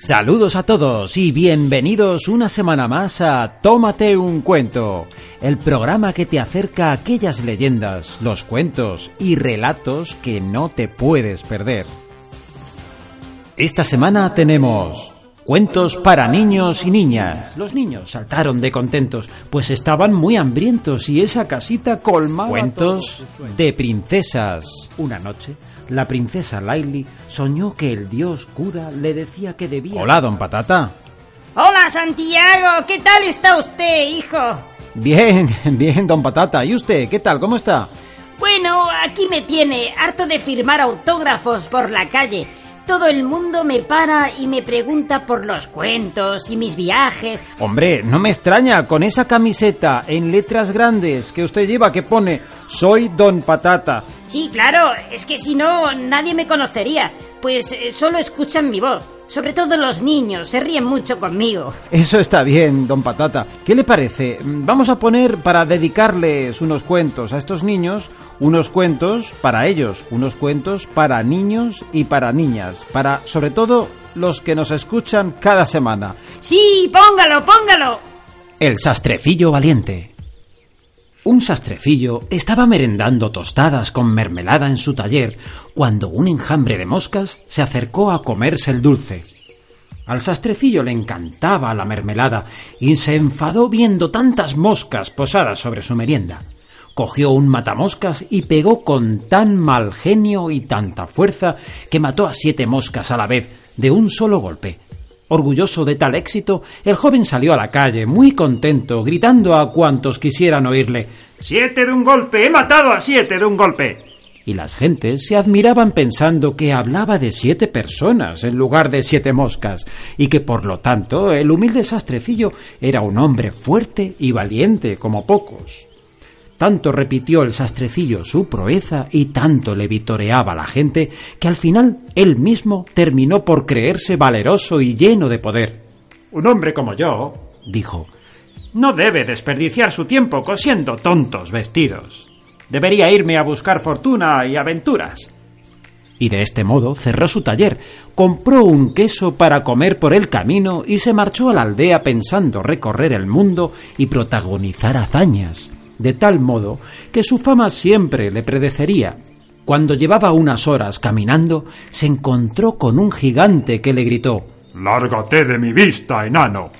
Saludos a todos y bienvenidos una semana más a Tómate un cuento, el programa que te acerca a aquellas leyendas, los cuentos y relatos que no te puedes perder. Esta semana tenemos cuentos para niños y niñas. Los niños saltaron de contentos, pues estaban muy hambrientos y esa casita colmaba. Cuentos de princesas. Una noche la princesa Laili soñó que el dios Kuda le decía que debía... Hola, don Patata. Hola, Santiago. ¿Qué tal está usted, hijo? Bien, bien, don Patata. ¿Y usted? ¿Qué tal? ¿Cómo está? Bueno, aquí me tiene, harto de firmar autógrafos por la calle. Todo el mundo me para y me pregunta por los cuentos y mis viajes. Hombre, no me extraña con esa camiseta en letras grandes que usted lleva que pone Soy Don Patata. Sí, claro, es que si no nadie me conocería, pues eh, solo escuchan mi voz. Sobre todo los niños, se ríen mucho conmigo. Eso está bien, don Patata. ¿Qué le parece? Vamos a poner para dedicarles unos cuentos a estos niños, unos cuentos para ellos, unos cuentos para niños y para niñas, para sobre todo los que nos escuchan cada semana. Sí, póngalo, póngalo. El sastrecillo valiente. Un sastrecillo estaba merendando tostadas con mermelada en su taller cuando un enjambre de moscas se acercó a comerse el dulce. Al sastrecillo le encantaba la mermelada y se enfadó viendo tantas moscas posadas sobre su merienda. Cogió un matamoscas y pegó con tan mal genio y tanta fuerza que mató a siete moscas a la vez de un solo golpe. Orgulloso de tal éxito, el joven salió a la calle, muy contento, gritando a cuantos quisieran oírle Siete de un golpe. He matado a siete de un golpe. Y las gentes se admiraban pensando que hablaba de siete personas en lugar de siete moscas, y que por lo tanto el humilde sastrecillo era un hombre fuerte y valiente como pocos. Tanto repitió el sastrecillo su proeza y tanto le vitoreaba la gente que al final él mismo terminó por creerse valeroso y lleno de poder. Un hombre como yo, dijo, no debe desperdiciar su tiempo cosiendo tontos vestidos. Debería irme a buscar fortuna y aventuras. Y de este modo cerró su taller, compró un queso para comer por el camino y se marchó a la aldea pensando recorrer el mundo y protagonizar hazañas de tal modo que su fama siempre le predecería. Cuando llevaba unas horas caminando, se encontró con un gigante que le gritó Lárgate de mi vista, enano.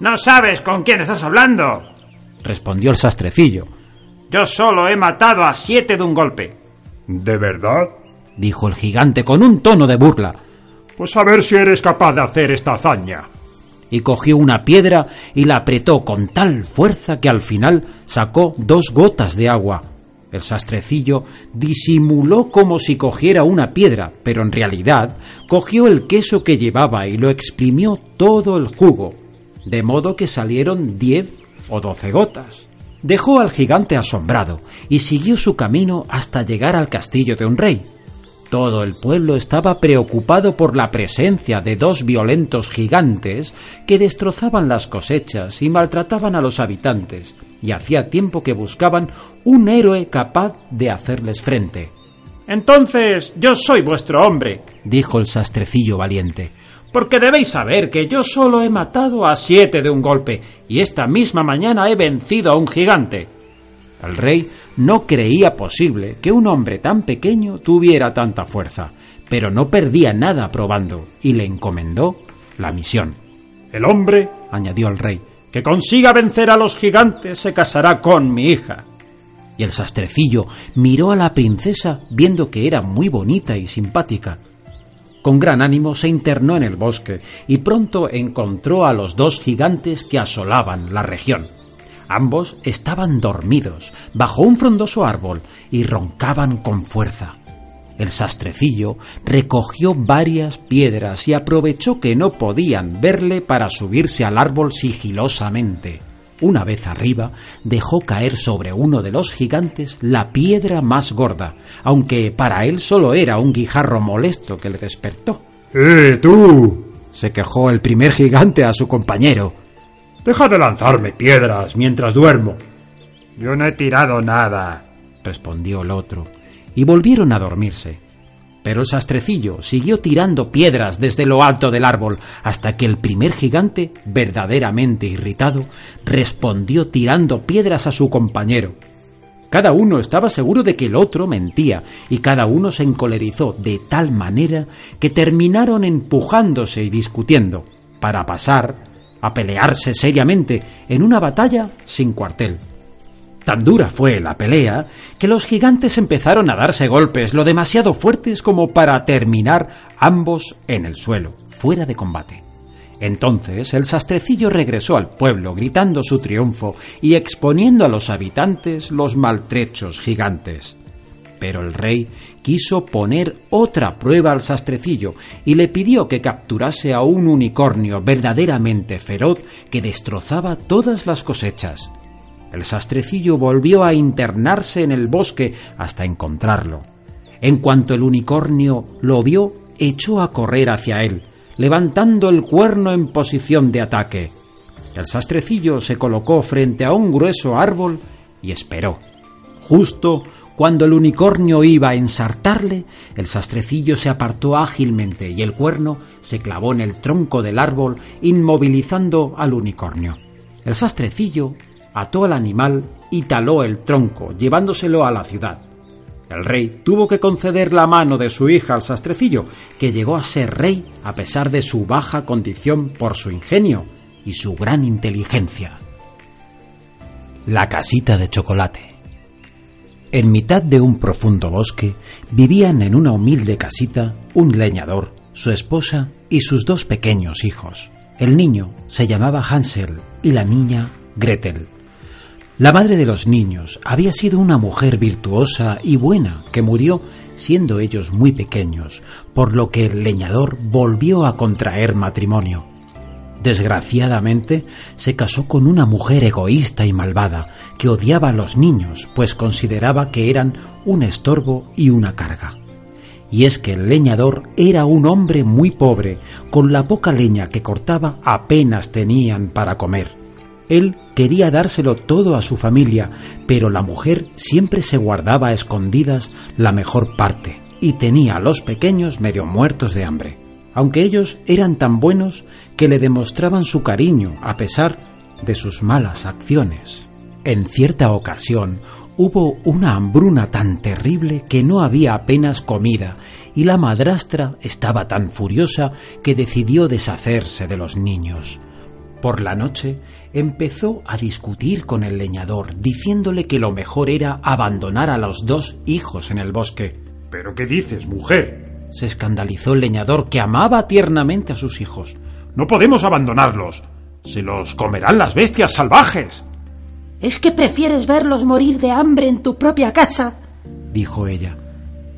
No sabes con quién estás hablando, respondió el sastrecillo. Yo solo he matado a siete de un golpe. ¿De verdad? dijo el gigante con un tono de burla. Pues a ver si eres capaz de hacer esta hazaña y cogió una piedra y la apretó con tal fuerza que al final sacó dos gotas de agua. El sastrecillo disimuló como si cogiera una piedra, pero en realidad cogió el queso que llevaba y lo exprimió todo el jugo, de modo que salieron diez o doce gotas. Dejó al gigante asombrado y siguió su camino hasta llegar al castillo de un rey. Todo el pueblo estaba preocupado por la presencia de dos violentos gigantes que destrozaban las cosechas y maltrataban a los habitantes, y hacía tiempo que buscaban un héroe capaz de hacerles frente. Entonces yo soy vuestro hombre, dijo el sastrecillo valiente, porque debéis saber que yo solo he matado a siete de un golpe, y esta misma mañana he vencido a un gigante. El rey no creía posible que un hombre tan pequeño tuviera tanta fuerza, pero no perdía nada probando y le encomendó la misión. El hombre, añadió el rey, que consiga vencer a los gigantes se casará con mi hija. Y el sastrecillo miró a la princesa viendo que era muy bonita y simpática. Con gran ánimo se internó en el bosque y pronto encontró a los dos gigantes que asolaban la región. Ambos estaban dormidos bajo un frondoso árbol y roncaban con fuerza. El sastrecillo recogió varias piedras y aprovechó que no podían verle para subirse al árbol sigilosamente. Una vez arriba, dejó caer sobre uno de los gigantes la piedra más gorda, aunque para él solo era un guijarro molesto que le despertó. ¡Eh, tú! se quejó el primer gigante a su compañero. Deja de lanzarme piedras mientras duermo. Yo no he tirado nada, respondió el otro, y volvieron a dormirse. Pero el sastrecillo siguió tirando piedras desde lo alto del árbol hasta que el primer gigante, verdaderamente irritado, respondió tirando piedras a su compañero. Cada uno estaba seguro de que el otro mentía y cada uno se encolerizó de tal manera que terminaron empujándose y discutiendo para pasar a pelearse seriamente en una batalla sin cuartel. Tan dura fue la pelea que los gigantes empezaron a darse golpes lo demasiado fuertes como para terminar ambos en el suelo, fuera de combate. Entonces el sastrecillo regresó al pueblo gritando su triunfo y exponiendo a los habitantes los maltrechos gigantes. Pero el rey quiso poner otra prueba al sastrecillo y le pidió que capturase a un unicornio verdaderamente feroz que destrozaba todas las cosechas. El sastrecillo volvió a internarse en el bosque hasta encontrarlo. En cuanto el unicornio lo vio, echó a correr hacia él, levantando el cuerno en posición de ataque. El sastrecillo se colocó frente a un grueso árbol y esperó. Justo cuando el unicornio iba a ensartarle, el sastrecillo se apartó ágilmente y el cuerno se clavó en el tronco del árbol, inmovilizando al unicornio. El sastrecillo ató al animal y taló el tronco, llevándoselo a la ciudad. El rey tuvo que conceder la mano de su hija al sastrecillo, que llegó a ser rey a pesar de su baja condición por su ingenio y su gran inteligencia. La casita de chocolate. En mitad de un profundo bosque vivían en una humilde casita un leñador, su esposa y sus dos pequeños hijos. El niño se llamaba Hansel y la niña Gretel. La madre de los niños había sido una mujer virtuosa y buena que murió siendo ellos muy pequeños, por lo que el leñador volvió a contraer matrimonio. Desgraciadamente, se casó con una mujer egoísta y malvada, que odiaba a los niños, pues consideraba que eran un estorbo y una carga. Y es que el leñador era un hombre muy pobre, con la poca leña que cortaba apenas tenían para comer. Él quería dárselo todo a su familia, pero la mujer siempre se guardaba escondidas la mejor parte y tenía a los pequeños medio muertos de hambre, aunque ellos eran tan buenos que le demostraban su cariño a pesar de sus malas acciones. En cierta ocasión hubo una hambruna tan terrible que no había apenas comida y la madrastra estaba tan furiosa que decidió deshacerse de los niños. Por la noche empezó a discutir con el leñador, diciéndole que lo mejor era abandonar a los dos hijos en el bosque. ¿Pero qué dices, mujer? Se escandalizó el leñador, que amaba tiernamente a sus hijos. No podemos abandonarlos. Se los comerán las bestias salvajes. ¿Es que prefieres verlos morir de hambre en tu propia casa? dijo ella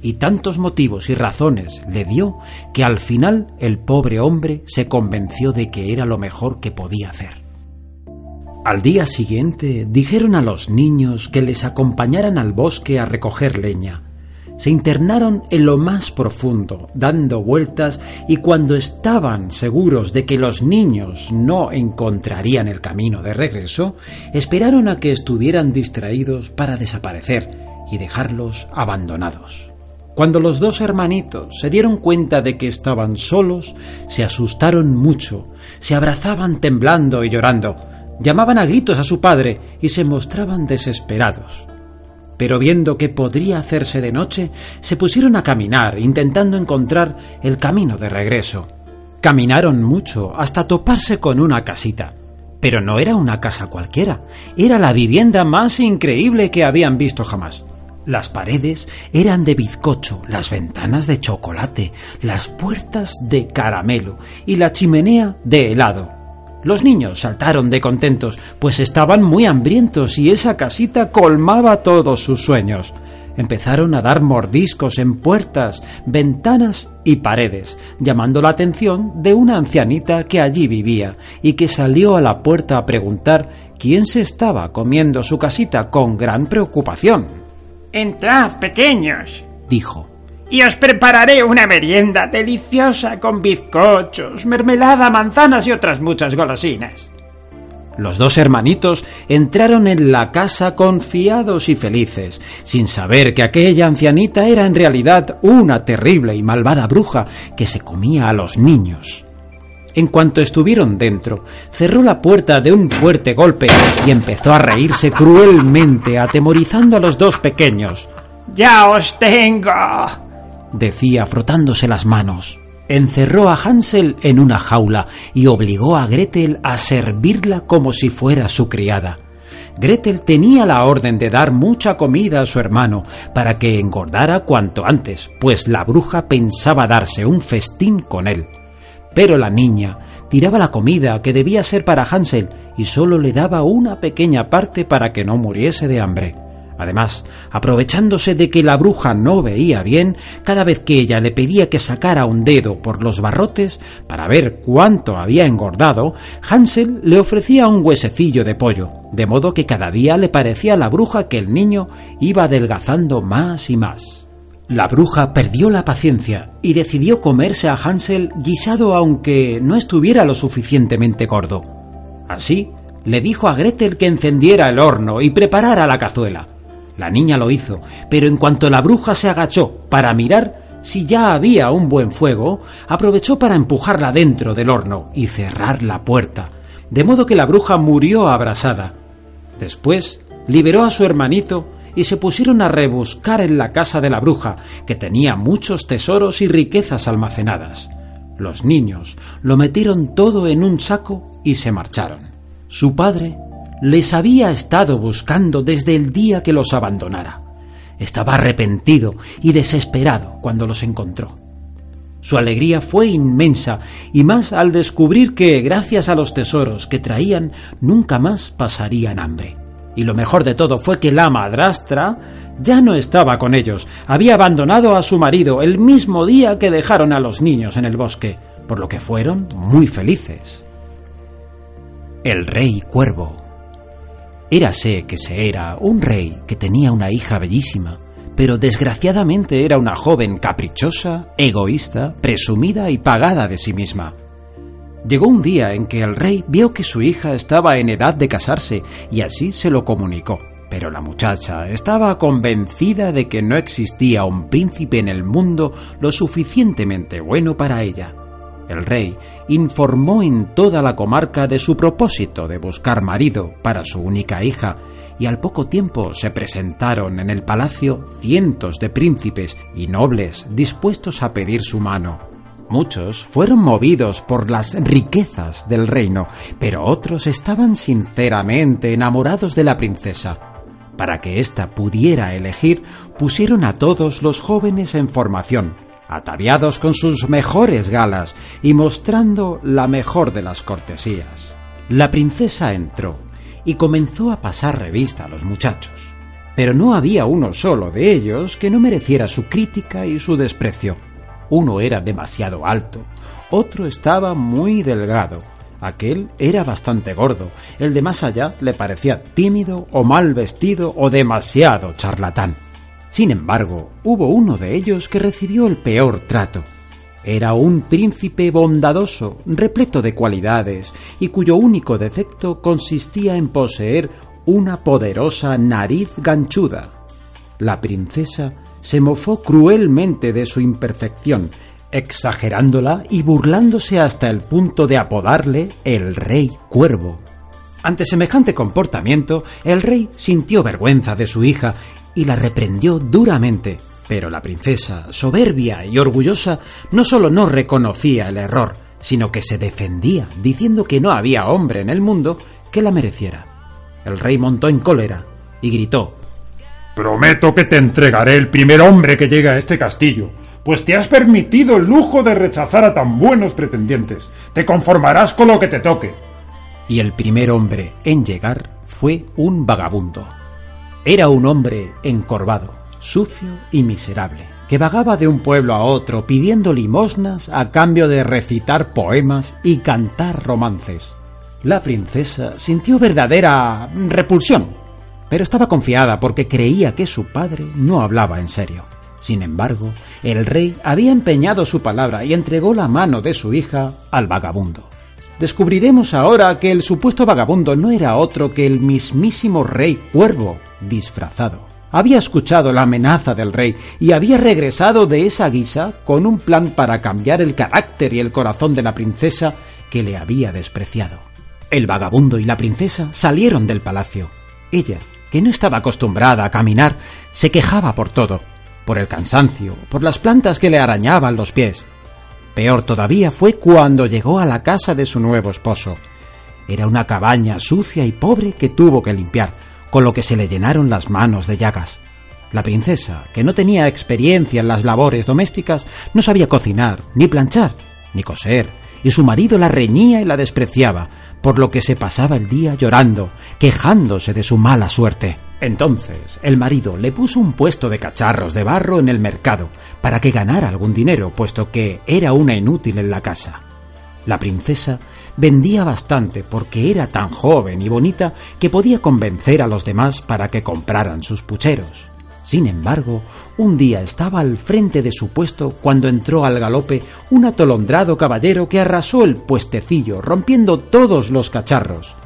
y tantos motivos y razones le dio que al final el pobre hombre se convenció de que era lo mejor que podía hacer. Al día siguiente dijeron a los niños que les acompañaran al bosque a recoger leña. Se internaron en lo más profundo, dando vueltas, y cuando estaban seguros de que los niños no encontrarían el camino de regreso, esperaron a que estuvieran distraídos para desaparecer y dejarlos abandonados. Cuando los dos hermanitos se dieron cuenta de que estaban solos, se asustaron mucho, se abrazaban temblando y llorando, llamaban a gritos a su padre y se mostraban desesperados. Pero viendo que podría hacerse de noche, se pusieron a caminar, intentando encontrar el camino de regreso. Caminaron mucho hasta toparse con una casita. Pero no era una casa cualquiera, era la vivienda más increíble que habían visto jamás. Las paredes eran de bizcocho, las ventanas de chocolate, las puertas de caramelo y la chimenea de helado. Los niños saltaron de contentos, pues estaban muy hambrientos y esa casita colmaba todos sus sueños. Empezaron a dar mordiscos en puertas, ventanas y paredes, llamando la atención de una ancianita que allí vivía y que salió a la puerta a preguntar quién se estaba comiendo su casita con gran preocupación. Entrad, pequeños, dijo, y os prepararé una merienda deliciosa con bizcochos, mermelada, manzanas y otras muchas golosinas. Los dos hermanitos entraron en la casa confiados y felices, sin saber que aquella ancianita era en realidad una terrible y malvada bruja que se comía a los niños. En cuanto estuvieron dentro, cerró la puerta de un fuerte golpe y empezó a reírse cruelmente, atemorizando a los dos pequeños. ¡Ya os tengo! Decía frotándose las manos. Encerró a Hansel en una jaula y obligó a Gretel a servirla como si fuera su criada. Gretel tenía la orden de dar mucha comida a su hermano para que engordara cuanto antes, pues la bruja pensaba darse un festín con él. Pero la niña tiraba la comida que debía ser para Hansel y solo le daba una pequeña parte para que no muriese de hambre. Además, aprovechándose de que la bruja no veía bien, cada vez que ella le pedía que sacara un dedo por los barrotes para ver cuánto había engordado, Hansel le ofrecía un huesecillo de pollo, de modo que cada día le parecía a la bruja que el niño iba adelgazando más y más. La bruja perdió la paciencia y decidió comerse a Hansel guisado aunque no estuviera lo suficientemente gordo. Así, le dijo a Gretel que encendiera el horno y preparara la cazuela. La niña lo hizo, pero en cuanto la bruja se agachó para mirar si ya había un buen fuego, aprovechó para empujarla dentro del horno y cerrar la puerta, de modo que la bruja murió abrasada. Después liberó a su hermanito y se pusieron a rebuscar en la casa de la bruja, que tenía muchos tesoros y riquezas almacenadas. Los niños lo metieron todo en un saco y se marcharon. Su padre les había estado buscando desde el día que los abandonara. Estaba arrepentido y desesperado cuando los encontró. Su alegría fue inmensa y más al descubrir que, gracias a los tesoros que traían, nunca más pasarían hambre. Y lo mejor de todo fue que la madrastra ya no estaba con ellos, había abandonado a su marido el mismo día que dejaron a los niños en el bosque, por lo que fueron muy felices. El rey cuervo. Érase que se era un rey que tenía una hija bellísima, pero desgraciadamente era una joven caprichosa, egoísta, presumida y pagada de sí misma. Llegó un día en que el rey vio que su hija estaba en edad de casarse y así se lo comunicó. Pero la muchacha estaba convencida de que no existía un príncipe en el mundo lo suficientemente bueno para ella. El rey informó en toda la comarca de su propósito de buscar marido para su única hija, y al poco tiempo se presentaron en el palacio cientos de príncipes y nobles dispuestos a pedir su mano. Muchos fueron movidos por las riquezas del reino, pero otros estaban sinceramente enamorados de la princesa. Para que ésta pudiera elegir, pusieron a todos los jóvenes en formación, ataviados con sus mejores galas y mostrando la mejor de las cortesías. La princesa entró y comenzó a pasar revista a los muchachos. Pero no había uno solo de ellos que no mereciera su crítica y su desprecio. Uno era demasiado alto, otro estaba muy delgado, aquel era bastante gordo, el de más allá le parecía tímido o mal vestido o demasiado charlatán. Sin embargo, hubo uno de ellos que recibió el peor trato. Era un príncipe bondadoso, repleto de cualidades, y cuyo único defecto consistía en poseer una poderosa nariz ganchuda. La princesa se mofó cruelmente de su imperfección, exagerándola y burlándose hasta el punto de apodarle el rey cuervo. Ante semejante comportamiento, el rey sintió vergüenza de su hija y la reprendió duramente, pero la princesa, soberbia y orgullosa, no solo no reconocía el error, sino que se defendía, diciendo que no había hombre en el mundo que la mereciera. El rey montó en cólera y gritó Prometo que te entregaré el primer hombre que llegue a este castillo, pues te has permitido el lujo de rechazar a tan buenos pretendientes. Te conformarás con lo que te toque. Y el primer hombre en llegar fue un vagabundo. Era un hombre encorvado, sucio y miserable, que vagaba de un pueblo a otro pidiendo limosnas a cambio de recitar poemas y cantar romances. La princesa sintió verdadera repulsión pero estaba confiada porque creía que su padre no hablaba en serio. Sin embargo, el rey había empeñado su palabra y entregó la mano de su hija al vagabundo. Descubriremos ahora que el supuesto vagabundo no era otro que el mismísimo rey cuervo disfrazado. Había escuchado la amenaza del rey y había regresado de esa guisa con un plan para cambiar el carácter y el corazón de la princesa que le había despreciado. El vagabundo y la princesa salieron del palacio. Ella, que no estaba acostumbrada a caminar, se quejaba por todo, por el cansancio, por las plantas que le arañaban los pies. Peor todavía fue cuando llegó a la casa de su nuevo esposo. Era una cabaña sucia y pobre que tuvo que limpiar, con lo que se le llenaron las manos de llagas. La princesa, que no tenía experiencia en las labores domésticas, no sabía cocinar, ni planchar, ni coser, y su marido la reñía y la despreciaba, por lo que se pasaba el día llorando, quejándose de su mala suerte. Entonces el marido le puso un puesto de cacharros de barro en el mercado para que ganara algún dinero, puesto que era una inútil en la casa. La princesa vendía bastante porque era tan joven y bonita que podía convencer a los demás para que compraran sus pucheros. Sin embargo, un día estaba al frente de su puesto cuando entró al galope un atolondrado caballero que arrasó el puestecillo, rompiendo todos los cacharros.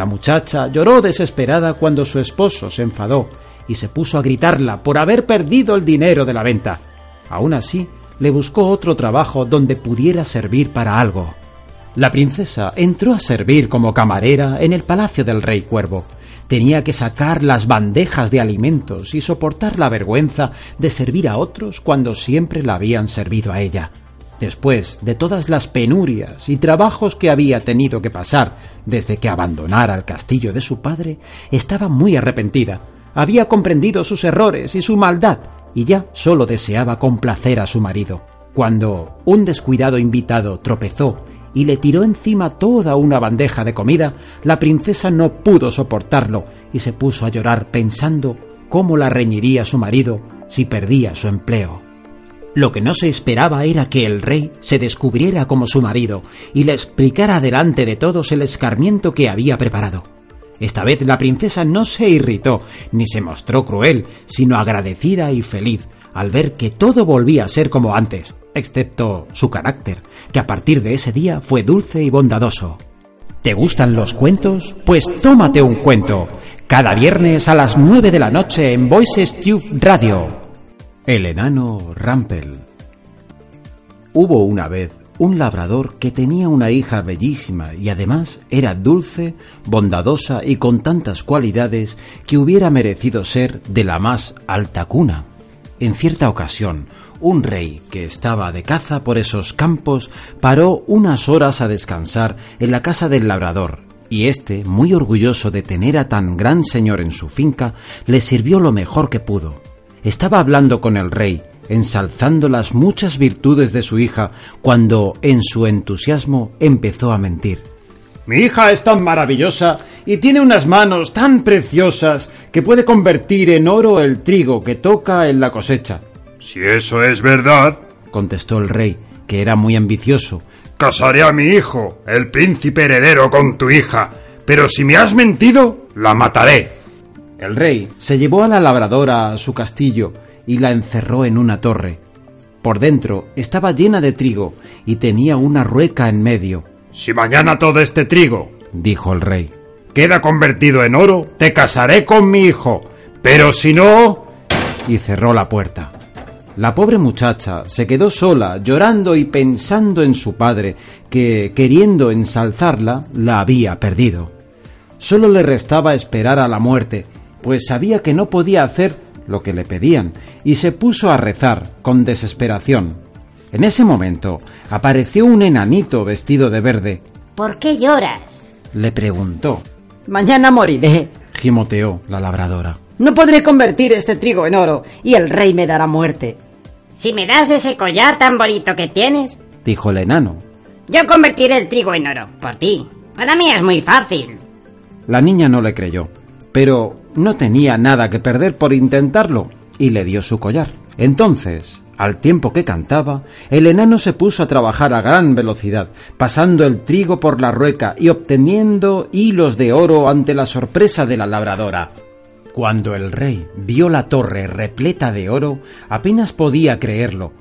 La muchacha lloró desesperada cuando su esposo se enfadó y se puso a gritarla por haber perdido el dinero de la venta. Aún así, le buscó otro trabajo donde pudiera servir para algo. La princesa entró a servir como camarera en el palacio del rey cuervo. Tenía que sacar las bandejas de alimentos y soportar la vergüenza de servir a otros cuando siempre la habían servido a ella. Después de todas las penurias y trabajos que había tenido que pasar desde que abandonara el castillo de su padre, estaba muy arrepentida. Había comprendido sus errores y su maldad y ya solo deseaba complacer a su marido. Cuando un descuidado invitado tropezó y le tiró encima toda una bandeja de comida, la princesa no pudo soportarlo y se puso a llorar pensando cómo la reñiría su marido si perdía su empleo. Lo que no se esperaba era que el rey se descubriera como su marido y le explicara delante de todos el escarmiento que había preparado. Esta vez la princesa no se irritó ni se mostró cruel, sino agradecida y feliz al ver que todo volvía a ser como antes, excepto su carácter, que a partir de ese día fue dulce y bondadoso. ¿Te gustan los cuentos? Pues tómate un cuento. Cada viernes a las 9 de la noche en Voices Tube Radio. El enano Rampel. Hubo una vez un labrador que tenía una hija bellísima y además era dulce, bondadosa y con tantas cualidades que hubiera merecido ser de la más alta cuna. En cierta ocasión, un rey que estaba de caza por esos campos paró unas horas a descansar en la casa del labrador, y éste, muy orgulloso de tener a tan gran señor en su finca, le sirvió lo mejor que pudo. Estaba hablando con el rey, ensalzando las muchas virtudes de su hija, cuando, en su entusiasmo, empezó a mentir. Mi hija es tan maravillosa y tiene unas manos tan preciosas que puede convertir en oro el trigo que toca en la cosecha. Si eso es verdad, contestó el rey, que era muy ambicioso, casaré a mi hijo, el príncipe heredero, con tu hija, pero si me has mentido, la mataré. El rey se llevó a la labradora a su castillo y la encerró en una torre. Por dentro estaba llena de trigo y tenía una rueca en medio. Si mañana todo este trigo, dijo el rey, queda convertido en oro, te casaré con mi hijo. Pero si no... y cerró la puerta. La pobre muchacha se quedó sola, llorando y pensando en su padre, que, queriendo ensalzarla, la había perdido. Solo le restaba esperar a la muerte, pues sabía que no podía hacer lo que le pedían, y se puso a rezar con desesperación. En ese momento apareció un enanito vestido de verde. ¿Por qué lloras? le preguntó. Mañana moriré, gimoteó la labradora. No podré convertir este trigo en oro y el rey me dará muerte. Si me das ese collar tan bonito que tienes, dijo el enano, yo convertiré el trigo en oro, por ti. Para mí es muy fácil. La niña no le creyó, pero no tenía nada que perder por intentarlo y le dio su collar. Entonces, al tiempo que cantaba, el enano se puso a trabajar a gran velocidad, pasando el trigo por la rueca y obteniendo hilos de oro ante la sorpresa de la labradora. Cuando el rey vio la torre repleta de oro, apenas podía creerlo.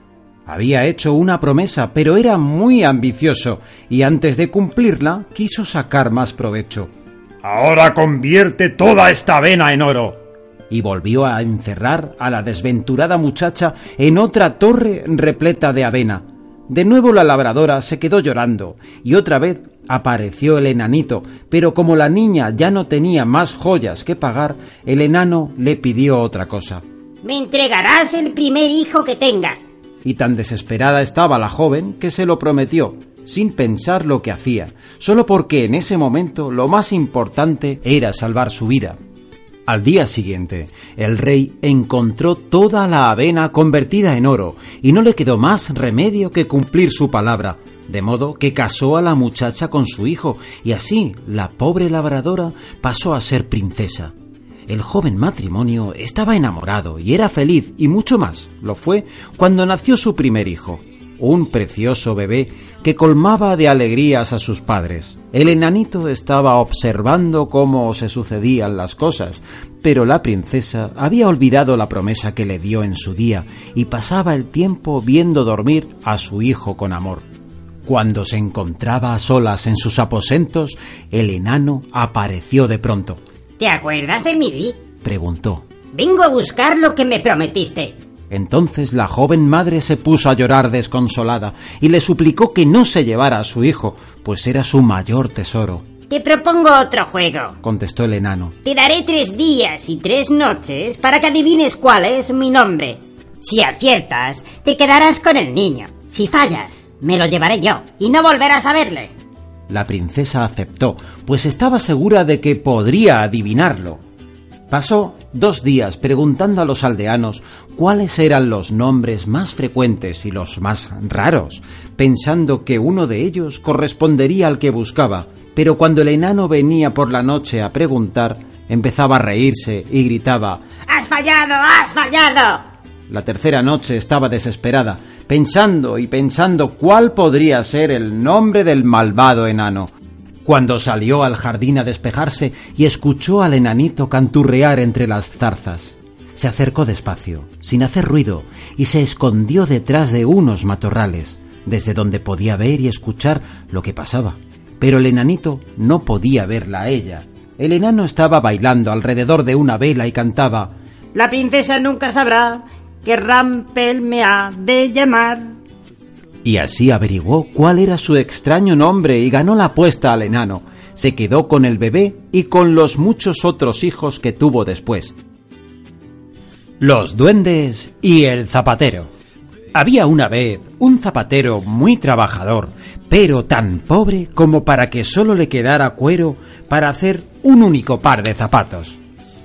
Había hecho una promesa, pero era muy ambicioso y antes de cumplirla quiso sacar más provecho. Ahora convierte toda esta avena en oro. Y volvió a encerrar a la desventurada muchacha en otra torre repleta de avena. De nuevo la labradora se quedó llorando y otra vez apareció el enanito, pero como la niña ya no tenía más joyas que pagar, el enano le pidió otra cosa. Me entregarás el primer hijo que tengas y tan desesperada estaba la joven que se lo prometió, sin pensar lo que hacía, solo porque en ese momento lo más importante era salvar su vida. Al día siguiente, el rey encontró toda la avena convertida en oro, y no le quedó más remedio que cumplir su palabra, de modo que casó a la muchacha con su hijo, y así la pobre labradora pasó a ser princesa. El joven matrimonio estaba enamorado y era feliz y mucho más lo fue cuando nació su primer hijo, un precioso bebé que colmaba de alegrías a sus padres. El enanito estaba observando cómo se sucedían las cosas, pero la princesa había olvidado la promesa que le dio en su día y pasaba el tiempo viendo dormir a su hijo con amor. Cuando se encontraba a solas en sus aposentos, el enano apareció de pronto. ¿Te acuerdas de mí? preguntó. Vengo a buscar lo que me prometiste. Entonces la joven madre se puso a llorar desconsolada y le suplicó que no se llevara a su hijo, pues era su mayor tesoro. Te propongo otro juego, contestó el enano. Te daré tres días y tres noches para que adivines cuál es mi nombre. Si aciertas, te quedarás con el niño. Si fallas, me lo llevaré yo y no volverás a verle. La princesa aceptó, pues estaba segura de que podría adivinarlo. Pasó dos días preguntando a los aldeanos cuáles eran los nombres más frecuentes y los más raros, pensando que uno de ellos correspondería al que buscaba, pero cuando el enano venía por la noche a preguntar, empezaba a reírse y gritaba ¡Has fallado! ¡Has fallado! La tercera noche estaba desesperada, pensando y pensando cuál podría ser el nombre del malvado enano. Cuando salió al jardín a despejarse y escuchó al enanito canturrear entre las zarzas. Se acercó despacio, sin hacer ruido, y se escondió detrás de unos matorrales, desde donde podía ver y escuchar lo que pasaba. Pero el enanito no podía verla a ella. El enano estaba bailando alrededor de una vela y cantaba La princesa nunca sabrá que Rampel me ha de llamar. Y así averiguó cuál era su extraño nombre y ganó la apuesta al enano. Se quedó con el bebé y con los muchos otros hijos que tuvo después. Los duendes y el zapatero. Había una vez un zapatero muy trabajador, pero tan pobre como para que solo le quedara cuero para hacer un único par de zapatos.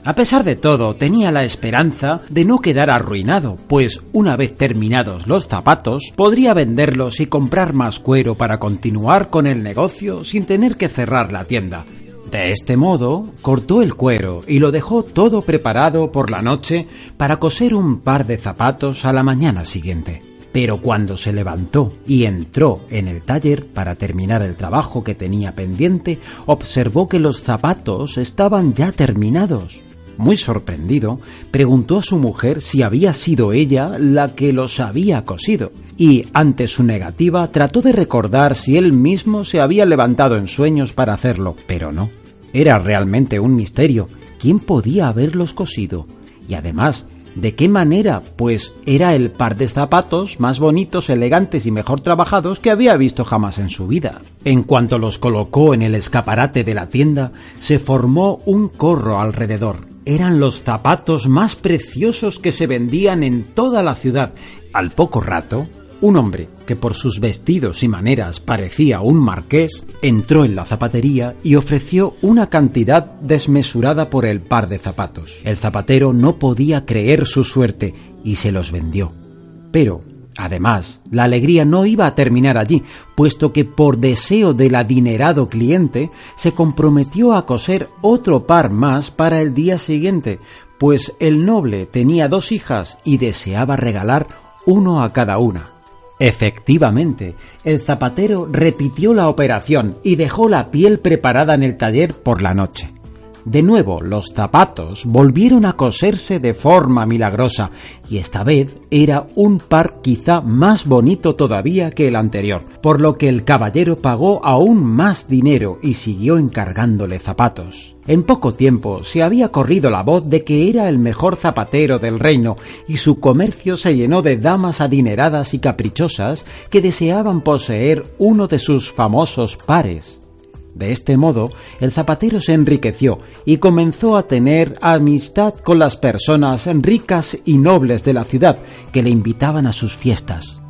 A pesar de todo, tenía la esperanza de no quedar arruinado, pues una vez terminados los zapatos, podría venderlos y comprar más cuero para continuar con el negocio sin tener que cerrar la tienda. De este modo, cortó el cuero y lo dejó todo preparado por la noche para coser un par de zapatos a la mañana siguiente. Pero cuando se levantó y entró en el taller para terminar el trabajo que tenía pendiente, observó que los zapatos estaban ya terminados. Muy sorprendido, preguntó a su mujer si había sido ella la que los había cosido, y ante su negativa trató de recordar si él mismo se había levantado en sueños para hacerlo, pero no. Era realmente un misterio. ¿Quién podía haberlos cosido? Y además, ¿de qué manera? Pues era el par de zapatos más bonitos, elegantes y mejor trabajados que había visto jamás en su vida. En cuanto los colocó en el escaparate de la tienda, se formó un corro alrededor, eran los zapatos más preciosos que se vendían en toda la ciudad. Al poco rato, un hombre, que por sus vestidos y maneras parecía un marqués, entró en la zapatería y ofreció una cantidad desmesurada por el par de zapatos. El zapatero no podía creer su suerte y se los vendió. Pero Además, la alegría no iba a terminar allí, puesto que por deseo del adinerado cliente se comprometió a coser otro par más para el día siguiente, pues el noble tenía dos hijas y deseaba regalar uno a cada una. Efectivamente, el zapatero repitió la operación y dejó la piel preparada en el taller por la noche. De nuevo, los zapatos volvieron a coserse de forma milagrosa, y esta vez era un par quizá más bonito todavía que el anterior, por lo que el caballero pagó aún más dinero y siguió encargándole zapatos. En poco tiempo se había corrido la voz de que era el mejor zapatero del reino, y su comercio se llenó de damas adineradas y caprichosas que deseaban poseer uno de sus famosos pares. De este modo, el zapatero se enriqueció y comenzó a tener amistad con las personas ricas y nobles de la ciudad que le invitaban a sus fiestas.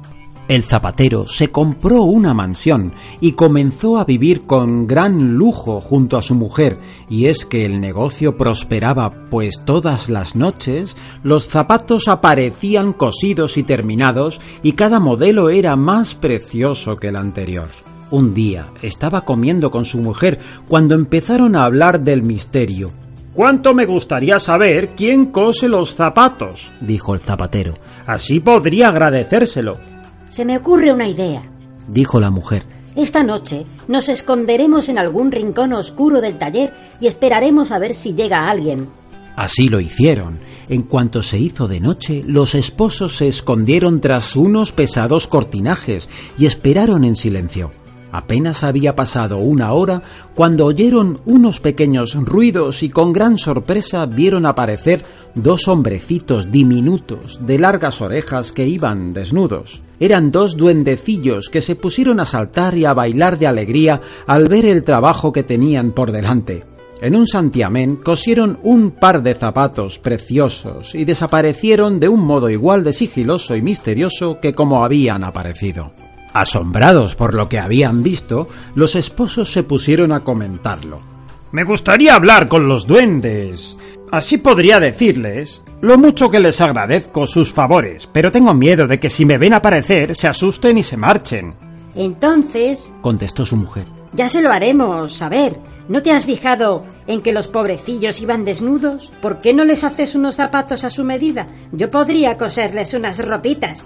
El zapatero se compró una mansión y comenzó a vivir con gran lujo junto a su mujer, y es que el negocio prosperaba, pues todas las noches los zapatos aparecían cosidos y terminados y cada modelo era más precioso que el anterior. Un día estaba comiendo con su mujer cuando empezaron a hablar del misterio. ¿Cuánto me gustaría saber quién cose los zapatos? dijo el zapatero. Así podría agradecérselo. Se me ocurre una idea, dijo la mujer. Esta noche nos esconderemos en algún rincón oscuro del taller y esperaremos a ver si llega alguien. Así lo hicieron. En cuanto se hizo de noche, los esposos se escondieron tras unos pesados cortinajes y esperaron en silencio. Apenas había pasado una hora cuando oyeron unos pequeños ruidos y con gran sorpresa vieron aparecer dos hombrecitos diminutos de largas orejas que iban desnudos. Eran dos duendecillos que se pusieron a saltar y a bailar de alegría al ver el trabajo que tenían por delante. En un santiamén cosieron un par de zapatos preciosos y desaparecieron de un modo igual de sigiloso y misterioso que como habían aparecido. Asombrados por lo que habían visto, los esposos se pusieron a comentarlo. Me gustaría hablar con los duendes. Así podría decirles lo mucho que les agradezco sus favores, pero tengo miedo de que si me ven aparecer se asusten y se marchen. Entonces, contestó su mujer, ya se lo haremos saber. ¿No te has fijado en que los pobrecillos iban desnudos? ¿Por qué no les haces unos zapatos a su medida? Yo podría coserles unas ropitas.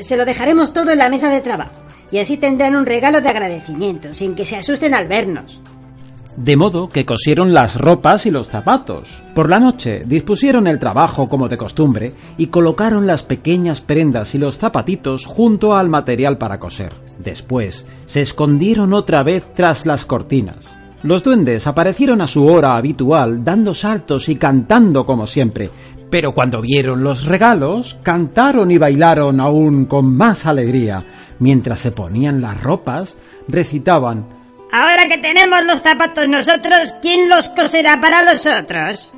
Se lo dejaremos todo en la mesa de trabajo y así tendrán un regalo de agradecimiento, sin que se asusten al vernos. De modo que cosieron las ropas y los zapatos. Por la noche dispusieron el trabajo como de costumbre y colocaron las pequeñas prendas y los zapatitos junto al material para coser. Después se escondieron otra vez tras las cortinas. Los duendes aparecieron a su hora habitual dando saltos y cantando como siempre, pero cuando vieron los regalos, cantaron y bailaron aún con más alegría. Mientras se ponían las ropas, recitaban Ahora que tenemos los zapatos nosotros, ¿quién los coserá para los otros?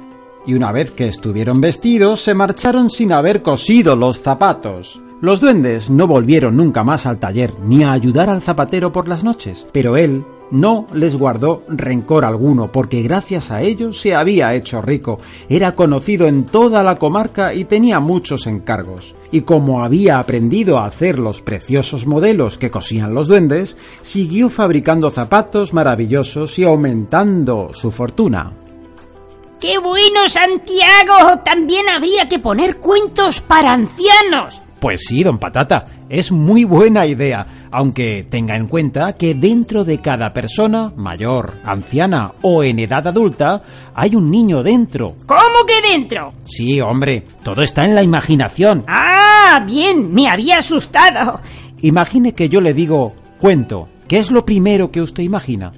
Y una vez que estuvieron vestidos, se marcharon sin haber cosido los zapatos. Los duendes no volvieron nunca más al taller ni a ayudar al zapatero por las noches, pero él no les guardó rencor alguno, porque gracias a ellos se había hecho rico, era conocido en toda la comarca y tenía muchos encargos. Y como había aprendido a hacer los preciosos modelos que cosían los duendes, siguió fabricando zapatos maravillosos y aumentando su fortuna. ¡Qué bueno, Santiago! También habría que poner cuentos para ancianos. Pues sí, don Patata, es muy buena idea, aunque tenga en cuenta que dentro de cada persona, mayor, anciana o en edad adulta, hay un niño dentro. ¿Cómo que dentro? Sí, hombre, todo está en la imaginación. Ah, bien, me había asustado. Imagine que yo le digo cuento. ¿Qué es lo primero que usted imagina?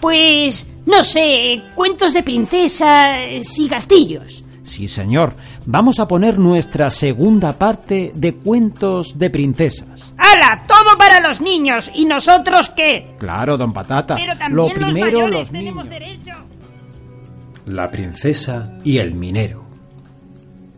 Pues, no sé, cuentos de princesas y castillos. Sí, señor. Vamos a poner nuestra segunda parte de cuentos de princesas. ¡Hala! Todo para los niños. ¿Y nosotros qué? Claro, don Patata. Pero también Lo los primero los tenemos niños. derecho. La princesa y el minero.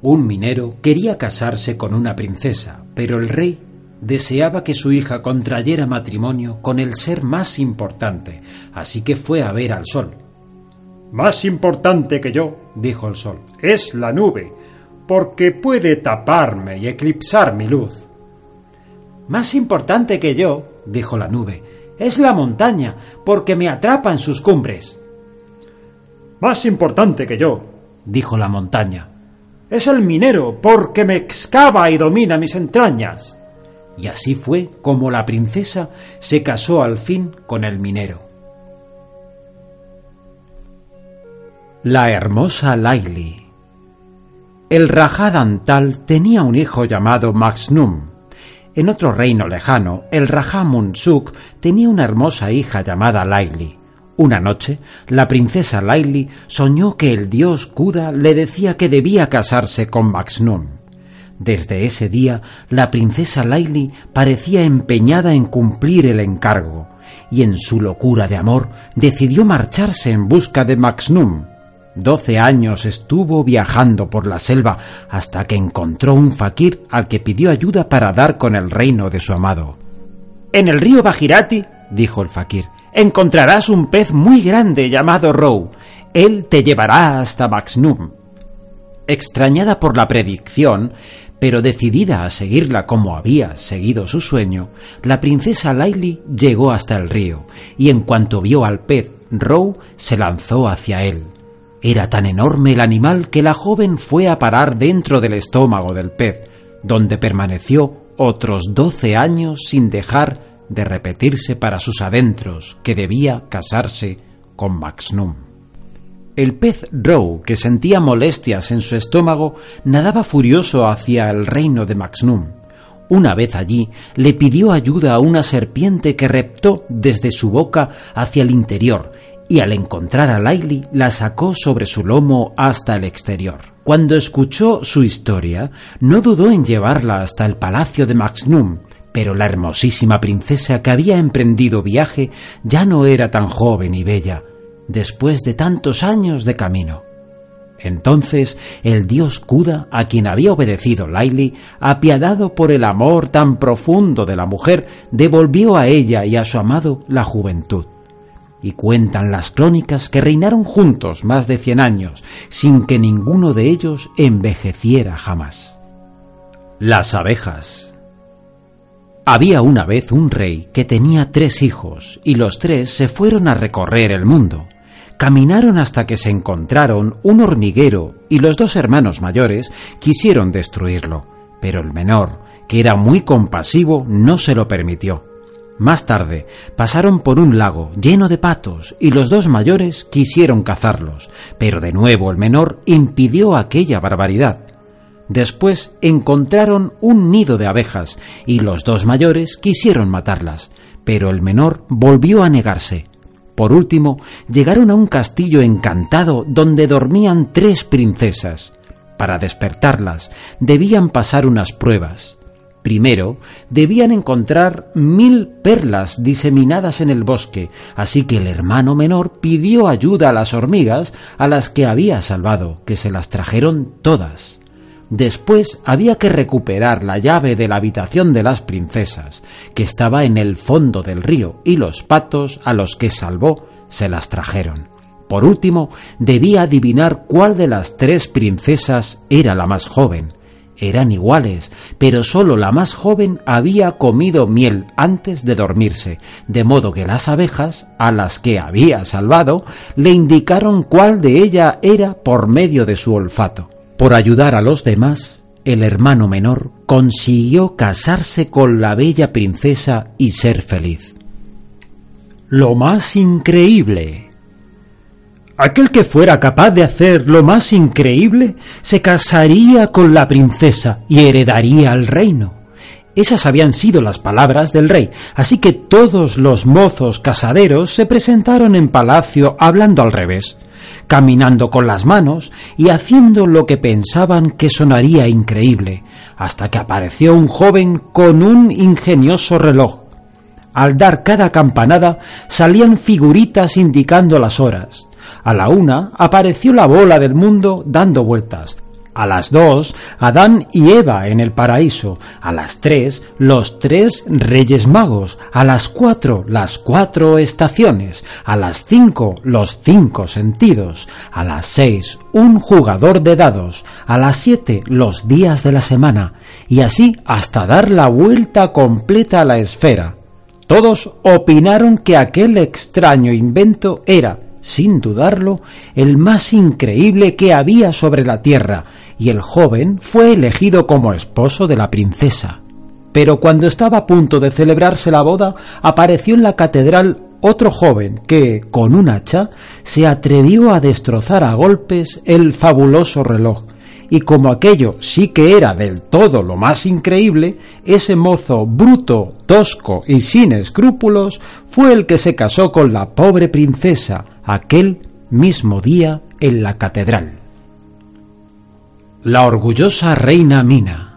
Un minero quería casarse con una princesa, pero el rey deseaba que su hija contrayera matrimonio con el ser más importante, así que fue a ver al sol. Más importante que yo, Dijo el sol. es la nube, porque puede taparme y eclipsar mi luz. Más importante que yo, dijo la nube, es la montaña, porque me atrapa en sus cumbres. Más importante que yo, Dijo la montaña. es el minero, porque me excava y domina mis entrañas. Y así fue como la princesa se casó al fin con el minero. La hermosa Laili. El Rajá Dantal tenía un hijo llamado Maxnum. En otro reino lejano, el Rajá Munsuk tenía una hermosa hija llamada Laili. Una noche, la princesa Laili soñó que el dios Kuda le decía que debía casarse con Maxnum. Desde ese día, la princesa Laili parecía empeñada en cumplir el encargo, y en su locura de amor decidió marcharse en busca de Maxnum. Doce años estuvo viajando por la selva hasta que encontró un fakir al que pidió ayuda para dar con el reino de su amado. En el río Bajirati, dijo el fakir, encontrarás un pez muy grande llamado Rou. Él te llevará hasta Maxnum. Extrañada por la predicción, pero decidida a seguirla como había seguido su sueño, la princesa Laili llegó hasta el río y en cuanto vio al pez Rou se lanzó hacia él. Era tan enorme el animal que la joven fue a parar dentro del estómago del pez, donde permaneció otros doce años sin dejar de repetirse para sus adentros que debía casarse con Maxnum. El pez Row, que sentía molestias en su estómago, nadaba furioso hacia el reino de Maxnum. Una vez allí, le pidió ayuda a una serpiente que reptó desde su boca hacia el interior y al encontrar a Laili la sacó sobre su lomo hasta el exterior. Cuando escuchó su historia, no dudó en llevarla hasta el palacio de Maxnum, pero la hermosísima princesa que había emprendido viaje ya no era tan joven y bella, después de tantos años de camino. Entonces el dios Kuda, a quien había obedecido Laili, apiadado por el amor tan profundo de la mujer, devolvió a ella y a su amado la juventud y cuentan las crónicas que reinaron juntos más de cien años, sin que ninguno de ellos envejeciera jamás. Las abejas. Había una vez un rey que tenía tres hijos, y los tres se fueron a recorrer el mundo. Caminaron hasta que se encontraron un hormiguero, y los dos hermanos mayores quisieron destruirlo, pero el menor, que era muy compasivo, no se lo permitió. Más tarde pasaron por un lago lleno de patos y los dos mayores quisieron cazarlos, pero de nuevo el menor impidió aquella barbaridad. Después encontraron un nido de abejas y los dos mayores quisieron matarlas, pero el menor volvió a negarse. Por último, llegaron a un castillo encantado donde dormían tres princesas. Para despertarlas debían pasar unas pruebas. Primero, debían encontrar mil perlas diseminadas en el bosque, así que el hermano menor pidió ayuda a las hormigas a las que había salvado, que se las trajeron todas. Después había que recuperar la llave de la habitación de las princesas, que estaba en el fondo del río, y los patos a los que salvó se las trajeron. Por último, debía adivinar cuál de las tres princesas era la más joven, eran iguales, pero sólo la más joven había comido miel antes de dormirse, de modo que las abejas, a las que había salvado, le indicaron cuál de ella era por medio de su olfato. Por ayudar a los demás, el hermano menor consiguió casarse con la bella princesa y ser feliz. Lo más increíble Aquel que fuera capaz de hacer lo más increíble se casaría con la princesa y heredaría el reino. Esas habían sido las palabras del rey, así que todos los mozos casaderos se presentaron en palacio hablando al revés, caminando con las manos y haciendo lo que pensaban que sonaría increíble, hasta que apareció un joven con un ingenioso reloj. Al dar cada campanada salían figuritas indicando las horas. A la una apareció la bola del mundo dando vueltas. A las dos, Adán y Eva en el paraíso. A las tres, los tres reyes magos. A las cuatro, las cuatro estaciones. A las cinco, los cinco sentidos. A las seis, un jugador de dados. A las siete, los días de la semana. Y así hasta dar la vuelta completa a la esfera. Todos opinaron que aquel extraño invento era sin dudarlo, el más increíble que había sobre la tierra, y el joven fue elegido como esposo de la princesa. Pero cuando estaba a punto de celebrarse la boda, apareció en la catedral otro joven que, con un hacha, se atrevió a destrozar a golpes el fabuloso reloj. Y como aquello sí que era del todo lo más increíble, ese mozo bruto, tosco y sin escrúpulos fue el que se casó con la pobre princesa aquel mismo día en la catedral. La orgullosa reina Mina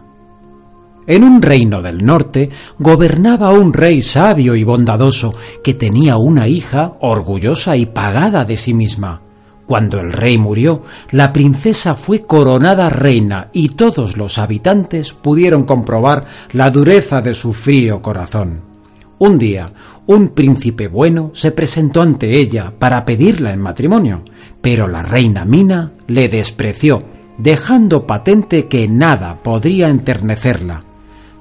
en un reino del norte gobernaba un rey sabio y bondadoso que tenía una hija orgullosa y pagada de sí misma. Cuando el rey murió, la princesa fue coronada reina y todos los habitantes pudieron comprobar la dureza de su frío corazón. Un día, un príncipe bueno se presentó ante ella para pedirla en matrimonio, pero la reina Mina le despreció, dejando patente que nada podría enternecerla.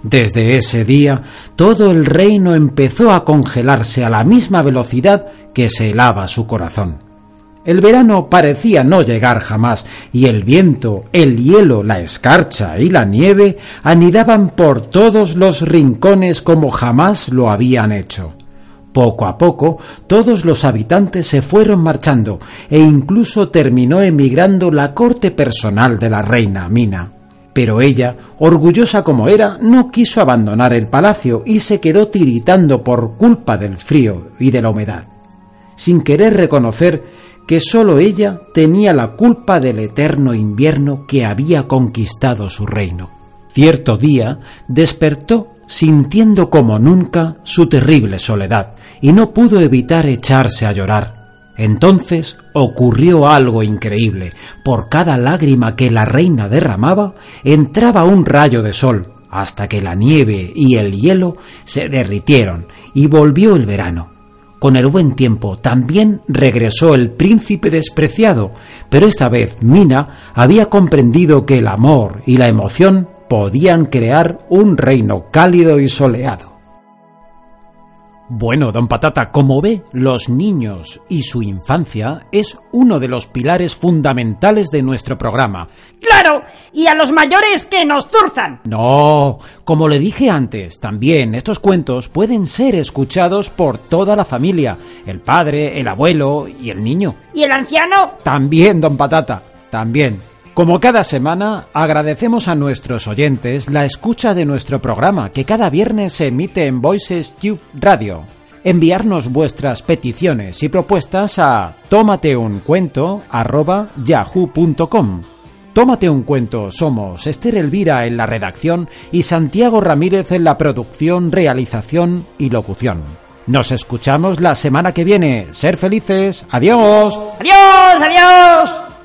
Desde ese día todo el reino empezó a congelarse a la misma velocidad que se helaba su corazón. El verano parecía no llegar jamás, y el viento, el hielo, la escarcha y la nieve anidaban por todos los rincones como jamás lo habían hecho. Poco a poco todos los habitantes se fueron marchando e incluso terminó emigrando la corte personal de la reina Mina. Pero ella, orgullosa como era, no quiso abandonar el palacio y se quedó tiritando por culpa del frío y de la humedad, sin querer reconocer que sólo ella tenía la culpa del eterno invierno que había conquistado su reino. Cierto día despertó sintiendo como nunca su terrible soledad y no pudo evitar echarse a llorar. Entonces ocurrió algo increíble. Por cada lágrima que la reina derramaba, entraba un rayo de sol, hasta que la nieve y el hielo se derritieron y volvió el verano. Con el buen tiempo también regresó el príncipe despreciado, pero esta vez Mina había comprendido que el amor y la emoción podían crear un reino cálido y soleado. Bueno, don Patata, como ve, los niños y su infancia es uno de los pilares fundamentales de nuestro programa. ¡Claro! Y a los mayores que nos turzan. No, como le dije antes, también estos cuentos pueden ser escuchados por toda la familia, el padre, el abuelo y el niño. ¿Y el anciano? También, don Patata, también. Como cada semana, agradecemos a nuestros oyentes la escucha de nuestro programa, que cada viernes se emite en Voices Tube Radio. Enviarnos vuestras peticiones y propuestas a tomateuncuento@yahoo.com. Tómate un cuento somos Esther Elvira en la redacción y Santiago Ramírez en la producción, realización y locución. Nos escuchamos la semana que viene. Ser felices. Adiós. Adiós, adiós.